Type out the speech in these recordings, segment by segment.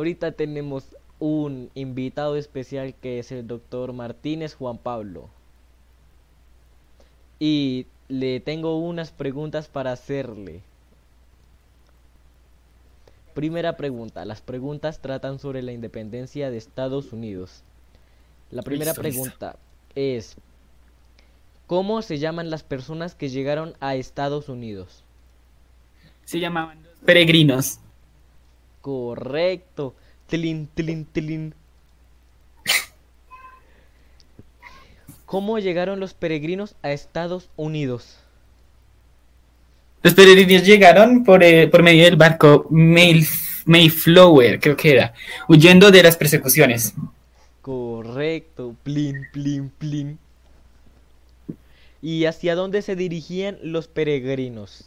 Ahorita tenemos un invitado especial que es el doctor Martínez Juan Pablo. Y le tengo unas preguntas para hacerle. Primera pregunta. Las preguntas tratan sobre la independencia de Estados Unidos. La primera Listo, listo. pregunta es, ¿cómo se llaman las personas que llegaron a Estados Unidos? Se llamaban los peregrinos. Correcto. Tlin, tlin, tlin. ¿Cómo llegaron los peregrinos a Estados Unidos? Los peregrinos llegaron por, eh, por medio del barco Mayf- Mayflower, creo que era, huyendo de las persecuciones. Correcto. Plin, plin, plin. ¿Y hacia dónde se dirigían los peregrinos?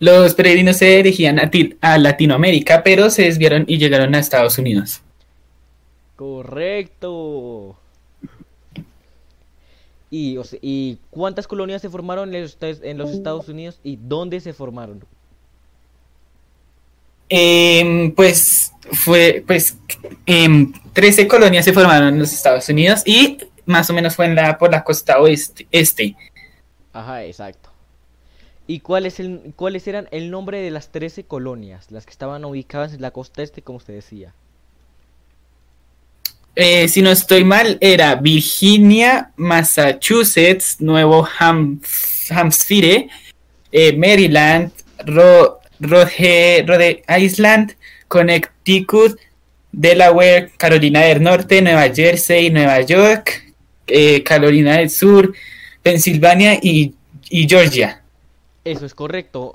Los peregrinos se dirigían a, Ti- a Latinoamérica, pero se desviaron y llegaron a Estados Unidos. Correcto. Y, o se- ¿y cuántas colonias se formaron en los, Estados- en los Estados Unidos y dónde se formaron? Em, pues fue, pues, em, 13 colonias se formaron en los Estados Unidos y más o menos fue en la, por la costa oeste. Este. Ajá, exacto. ¿Y cuál es el, cuáles eran el nombre de las 13 colonias, las que estaban ubicadas en la costa este, como usted decía? Eh, si no estoy mal, era Virginia, Massachusetts, Nuevo Ham- Hampshire, eh, Maryland, Ro- Rhode Island, Connecticut, Delaware, Carolina del Norte, Nueva Jersey, Nueva York, eh, Carolina del Sur, Pensilvania y, y Georgia. Eso es correcto.